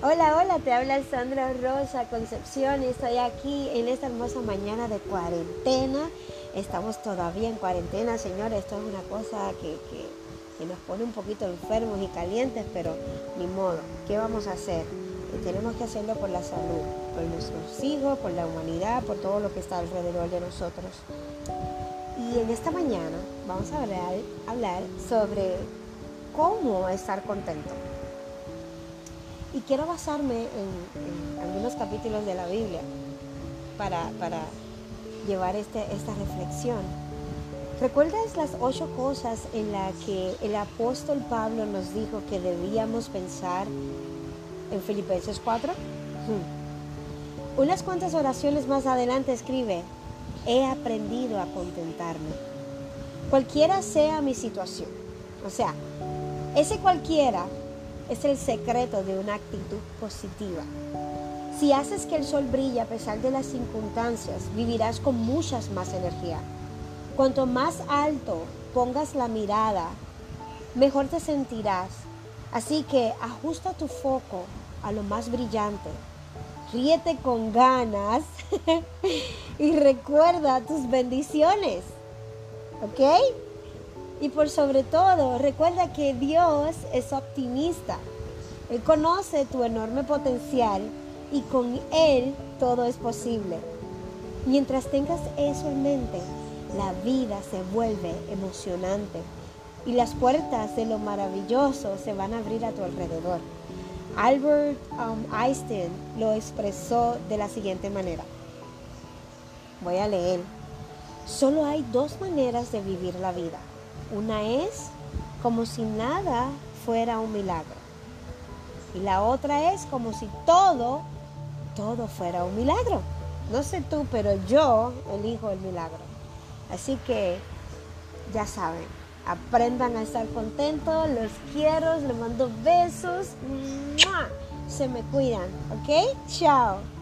Hola, hola, te habla Sandra Rosa Concepción y estoy aquí en esta hermosa mañana de cuarentena. Estamos todavía en cuarentena, señores. Esto es una cosa que, nos pone un poquito enfermos y calientes, pero ni modo. ¿Qué vamos a hacer? Eh, tenemos que hacerlo por la salud, por nuestros hijos, por la humanidad, por todo lo que está alrededor de nosotros. Y en esta mañana vamos a hablar, hablar sobre cómo estar contento. Y quiero basarme en, algunos capítulos de la Biblia para, llevar este, esta reflexión. ¿Recuerdas las ocho cosas en las que el apóstol Pablo nos dijo que debíamos pensar en Filipenses 4? Hmm. Unas cuantas oraciones más adelante escribe, he aprendido a contentarme. Cualquiera sea mi situación. O sea, ese cualquiera es el secreto de una actitud positiva. Si haces que el sol brille a pesar de las circunstancias, vivirás con muchas más energía. Cuanto más alto pongas la mirada, mejor te sentirás. Así que ajusta tu foco a lo más brillante. Ríete con ganas y recuerda tus bendiciones. ¿Ok? Y por sobre todo, recuerda que Dios es optimista. Él conoce tu enorme potencial y con Él todo es posible. Mientras tengas eso en mente, la vida se vuelve emocionante y las puertas de lo maravilloso se van a abrir a tu alrededor. Albert um, Einstein lo expresó de la siguiente manera. Voy a leer. Solo hay dos maneras de vivir la vida una es como si nada fuera un milagro. Y la otra es como si todo, todo fuera un milagro. No sé tú, pero yo elijo el milagro. Así que ya saben, aprendan a estar contentos, los quiero, les mando besos, se me cuidan, ¿ok? Chao.